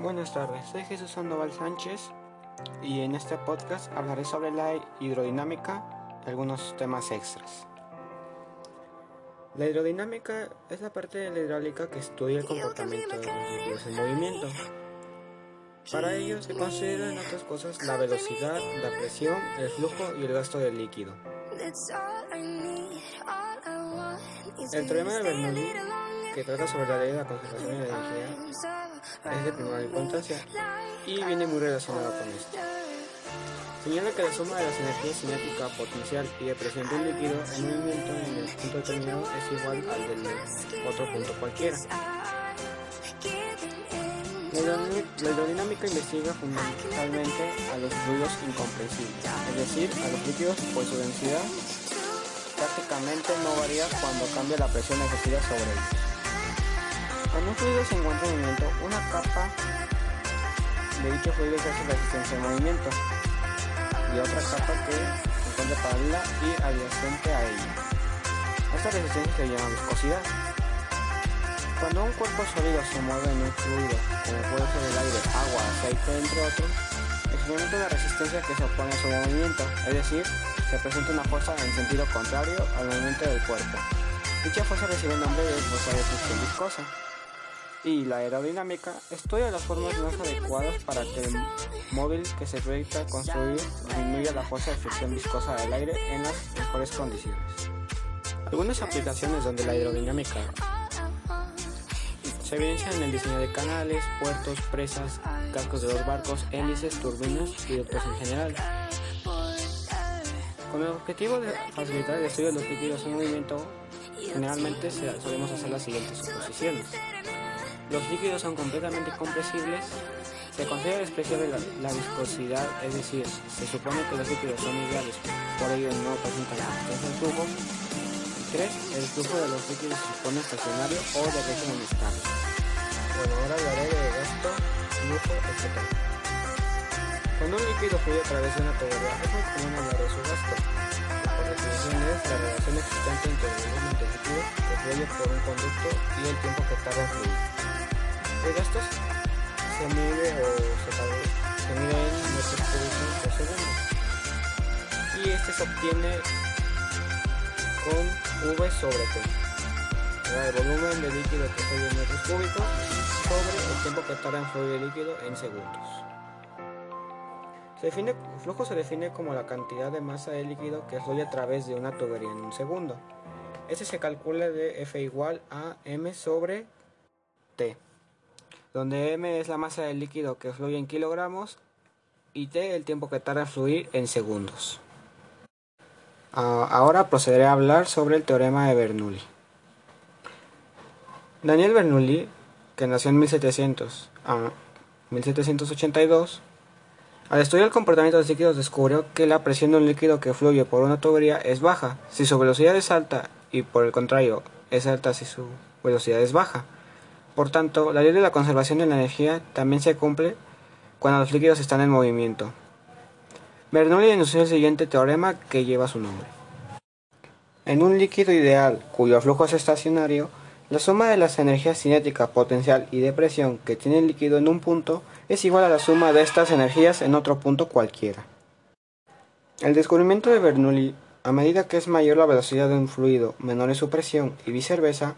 Buenas tardes, soy Jesús Sandoval Sánchez y en este podcast hablaré sobre la hidrodinámica y algunos temas extras. La hidrodinámica es la parte de la hidráulica que estudia el comportamiento de los líquidos en movimiento. Para ello se consideran otras cosas la velocidad, la presión, el flujo y el gasto del líquido. El teorema de Bernoulli, que trata sobre la ley de la conservación de la energía, es de primera importancia y viene muy relacionado con esto. Señala que la suma de las energías cinética, potencial y de presión de un líquido en movimiento en el punto determinado es igual al del otro punto cualquiera. La hidrodinámica investiga fundamentalmente a los fluidos incomprensibles, es decir, a los líquidos por su densidad prácticamente no varía cuando cambia la presión ejercida sobre ellos. Cuando un fluido se encuentra en movimiento, una capa de dicho fluido ejerce resistencia al movimiento y otra capa que se encuentra paralela y adyacente a ella. Esta resistencia se llama viscosidad. Cuando un cuerpo sólido se mueve en un fluido, como puede ser el aire, agua, aceite, entre otros, experimenta una resistencia que se opone a su movimiento, es decir, se presenta una fuerza en sentido contrario al movimiento del cuerpo. Dicha fuerza recibe el nombre de fuerza de fricción viscosa y la aerodinámica estudia las formas más adecuadas para que el móvil que se proyecta construir disminuya la fuerza de fricción viscosa del aire en las mejores condiciones. Algunas aplicaciones donde la aerodinámica se evidencian en el diseño de canales, puertos, presas, cascos de los barcos, hélices, turbinas y otros en general. Con el objetivo de facilitar el estudio de los líquidos en movimiento, generalmente solemos hacer las siguientes suposiciones. Los líquidos son completamente compresibles. Se considera despreciable la, la, viscosidad, es decir, se supone que los líquidos son ideales, por ello no presentan resistencia al flujo. 3. El flujo de los líquidos se supone estacionario o de régimen estable. Bueno, ahora hablaré de gasto, flujo, etc. Cuando un líquido fluye a través de una tubería, es muy común hablar de su gasto, por definición es la relación existente entre el volumen del líquido que fluye por un conducto y el tiempo que tarda en fluir. El gasto se mide o se, se mide en metros cúbicos por segundo y este se obtiene con V sobre T. El volumen de líquido que fluye en metros cúbicos sobre el tiempo que tarda en fluir el líquido en segundos. Se define, el flujo se define como la cantidad de masa de líquido que fluye a través de una tubería en un segundo. Este se calcula de F igual a M sobre T donde m es la masa del líquido que fluye en kilogramos y t el tiempo que tarda en fluir en segundos. Ahora procederé a hablar sobre el teorema de Bernoulli. Daniel Bernoulli, que nació en 1700 a 1782, al estudiar el comportamiento de los líquidos descubrió que la presión de un líquido que fluye por una tubería es baja si su velocidad es alta y por el contrario es alta si su velocidad es baja. Por tanto, la ley de la conservación de la energía también se cumple cuando los líquidos están en movimiento. Bernoulli enunció el siguiente teorema que lleva su nombre. En un líquido ideal cuyo flujo es estacionario, la suma de las energías cinética, potencial y de presión que tiene el líquido en un punto es igual a la suma de estas energías en otro punto cualquiera. El descubrimiento de Bernoulli, a medida que es mayor la velocidad de un fluido, menor es su presión y viceversa,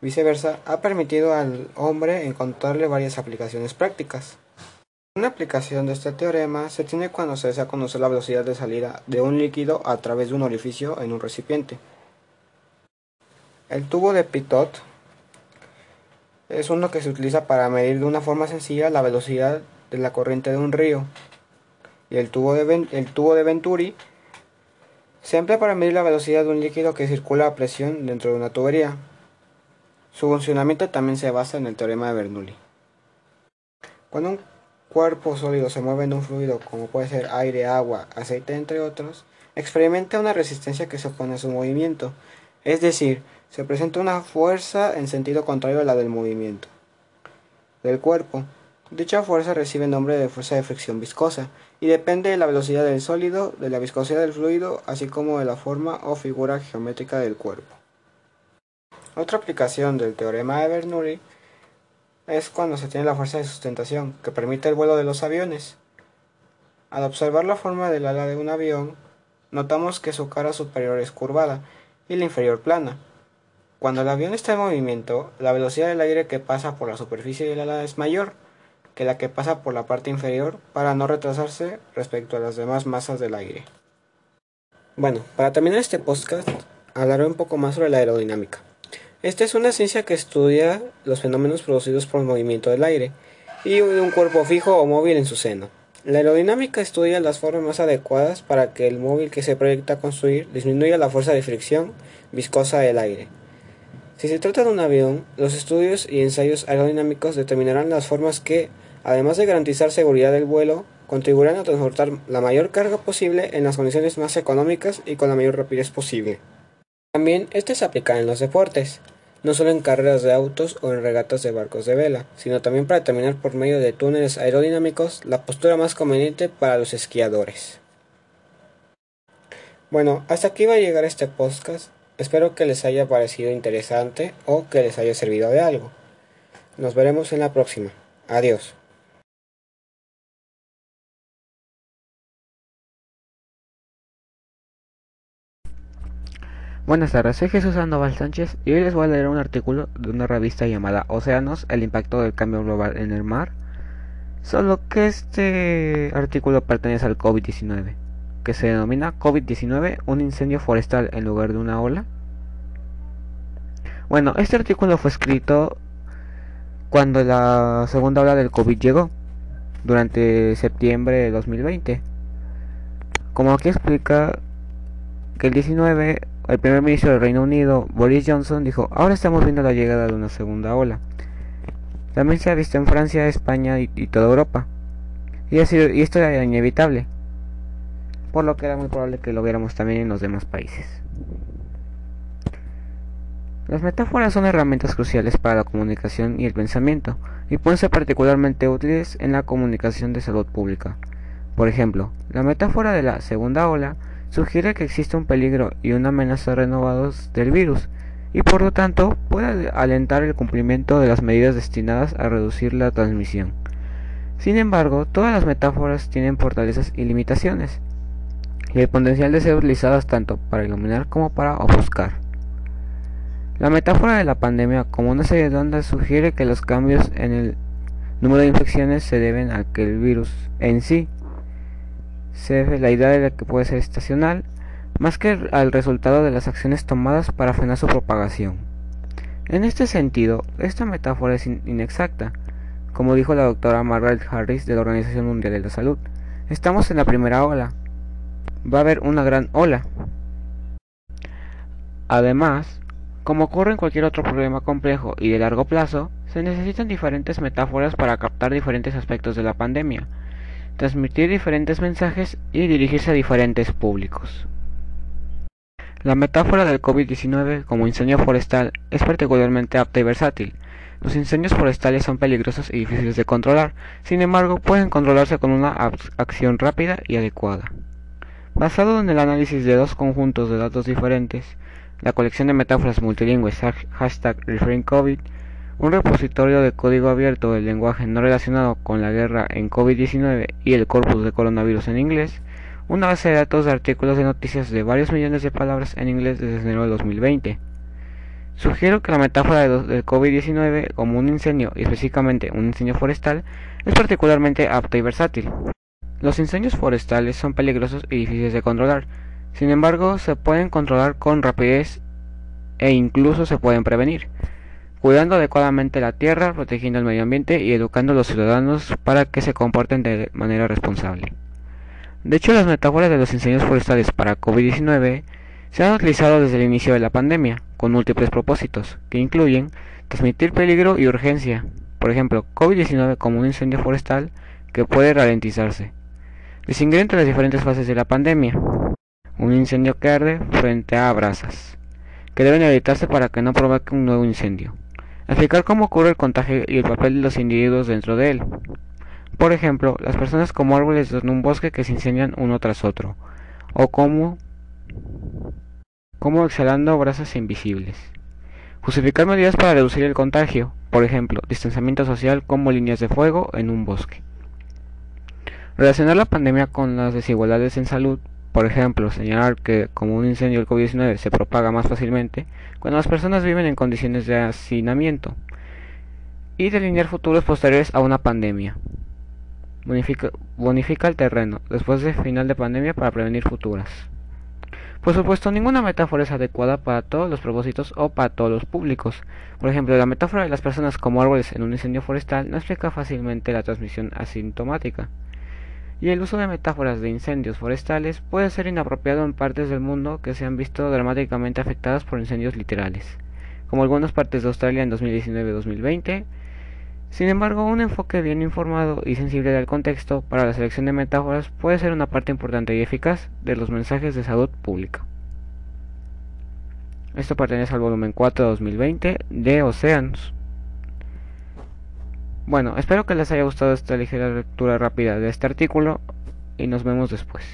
Viceversa, ha permitido al hombre encontrarle varias aplicaciones prácticas. Una aplicación de este teorema se tiene cuando se desea conocer la velocidad de salida de un líquido a través de un orificio en un recipiente. El tubo de Pitot es uno que se utiliza para medir de una forma sencilla la velocidad de la corriente de un río. Y el tubo de, el tubo de Venturi para medir la velocidad de un líquido que circula a presión dentro de una tubería. Su funcionamiento también se basa en el teorema de Bernoulli. Cuando un cuerpo sólido se mueve en un fluido, como puede ser aire, agua, aceite, entre otros, experimenta una resistencia que se opone a su movimiento, es decir, se presenta una fuerza en sentido contrario a la del movimiento del cuerpo. Dicha fuerza recibe el nombre de fuerza de fricción viscosa y depende de la velocidad del sólido, de la viscosidad del fluido, así como de la forma o figura geométrica del cuerpo. Otra aplicación del teorema de Bernoulli es cuando se tiene la fuerza de sustentación que permite el vuelo de los aviones. Al observar la forma del ala de un avión, notamos que su cara superior es curvada y la inferior plana. Cuando el avión está en movimiento, la velocidad del aire que pasa por la superficie del ala es mayor que la que pasa por la parte inferior para no retrasarse respecto a las demás masas del aire. Bueno, para terminar este podcast, hablaré un poco más sobre la aerodinámica. Esta es una ciencia que estudia los fenómenos producidos por el movimiento del aire y de un cuerpo fijo o móvil en su seno. La aerodinámica estudia las formas más adecuadas para que el móvil que se proyecta construir disminuya la fuerza de fricción viscosa del aire. Si se trata de un avión, los estudios y ensayos aerodinámicos determinarán las formas que, además de garantizar seguridad del vuelo, contribuirán a transportar la mayor carga posible en las condiciones más económicas y con la mayor rapidez posible. También este se aplica en los deportes, no solo en carreras de autos o en regatas de barcos de vela, sino también para determinar por medio de túneles aerodinámicos la postura más conveniente para los esquiadores. Bueno, hasta aquí va a llegar este podcast. Espero que les haya parecido interesante o que les haya servido de algo. Nos veremos en la próxima. Adiós. Buenas tardes, soy Jesús Sandoval Sánchez y hoy les voy a leer un artículo de una revista llamada Océanos, el impacto del cambio global en el mar. Solo que este artículo pertenece al COVID-19, que se denomina COVID-19, un incendio forestal en lugar de una ola. Bueno, este artículo fue escrito cuando la segunda ola del COVID llegó, durante septiembre de 2020. Como aquí explica que el 19 el primer ministro del Reino Unido, Boris Johnson, dijo, ahora estamos viendo la llegada de una segunda ola. También se ha visto en Francia, España y, toda Europa. Y, y esto era inevitable, por lo que era muy probable que lo viéramos también en los demás países. Las metáforas son herramientas cruciales para la comunicación y el pensamiento, y pueden ser particularmente útiles en la comunicación de salud pública. Por ejemplo, la metáfora de la segunda ola sugiere que existe un peligro y una amenaza renovados del virus, y por lo tanto puede alentar el cumplimiento de las medidas destinadas a reducir la transmisión. Sin embargo, todas las metáforas tienen fortalezas y limitaciones, y el potencial de ser utilizadas tanto para iluminar como para ofuscar. La metáfora de la pandemia como una serie de ondas sugiere que los cambios en el número de infecciones se deben a que el virus en sí la idea de que puede ser estacional, más que al resultado de las acciones tomadas para frenar su propagación. En este sentido, esta metáfora es inexacta, como dijo la doctora Margaret Harris de la Organización Mundial de la Salud. Estamos en la primera ola. Va a haber una gran ola. Además, como ocurre en cualquier otro problema complejo y de largo plazo, se necesitan diferentes metáforas para captar diferentes aspectos de la pandemia transmitir diferentes mensajes y dirigirse a diferentes públicos. La metáfora del COVID-19 como incendio forestal es particularmente apta y versátil. Los incendios forestales son peligrosos y difíciles de controlar, sin embargo pueden controlarse con una acción rápida y adecuada. Basado en el análisis de dos conjuntos de datos diferentes, la colección de metáforas multilingües hashtag COVID un repositorio de código abierto del lenguaje no relacionado con la guerra en COVID-19 y el corpus de coronavirus en inglés, una base de datos de artículos de noticias de varios millones de palabras en inglés desde enero de 2020. Sugiero que la metáfora del COVID-19 como un incendio, y específicamente un incendio forestal, es particularmente apta y versátil. Los incendios forestales son peligrosos y difíciles de controlar, sin embargo se pueden controlar con rapidez e incluso se pueden prevenir cuidando adecuadamente la tierra, protegiendo el medio ambiente y educando a los ciudadanos para que se comporten de manera responsable. De hecho, las metáforas de los incendios forestales para COVID-19 se han utilizado desde el inicio de la pandemia, con múltiples propósitos, que incluyen transmitir peligro y urgencia, por ejemplo, COVID-19 como un incendio forestal que puede ralentizarse, distinguir entre las diferentes fases de la pandemia, un incendio que arde frente a brasas, que deben evitarse para que no provoque un nuevo incendio. Explicar cómo ocurre el contagio y el papel de los individuos dentro de él. Por ejemplo, las personas como árboles en un bosque que se incendian uno tras otro, o como, como exhalando brasas invisibles. Justificar medidas para reducir el contagio, por ejemplo, distanciamiento social como líneas de fuego en un bosque. Relacionar la pandemia con las desigualdades en salud, por ejemplo, señalar que como un incendio el COVID-19 se propaga más fácilmente cuando las personas viven en condiciones de hacinamiento, y delinear futuros posteriores a una pandemia. Bonifica, bonifica el terreno después del final de pandemia para prevenir futuras. Por supuesto, ninguna metáfora es adecuada para todos los propósitos o para todos los públicos. Por ejemplo, la metáfora de las personas como árboles en un incendio forestal no explica fácilmente la transmisión asintomática. Y el uso de metáforas de incendios forestales puede ser inapropiado en partes del mundo que se han visto dramáticamente afectadas por incendios literales, como algunas partes de Australia en 2019-2020, sin embargo, un enfoque bien informado y sensible del contexto para la selección de metáforas puede ser una parte importante y eficaz de los mensajes de salud pública. Esto pertenece al volumen 4 de 2020 de Oceans. Bueno, espero que les haya gustado esta ligera lectura rápida de este artículo y nos vemos después.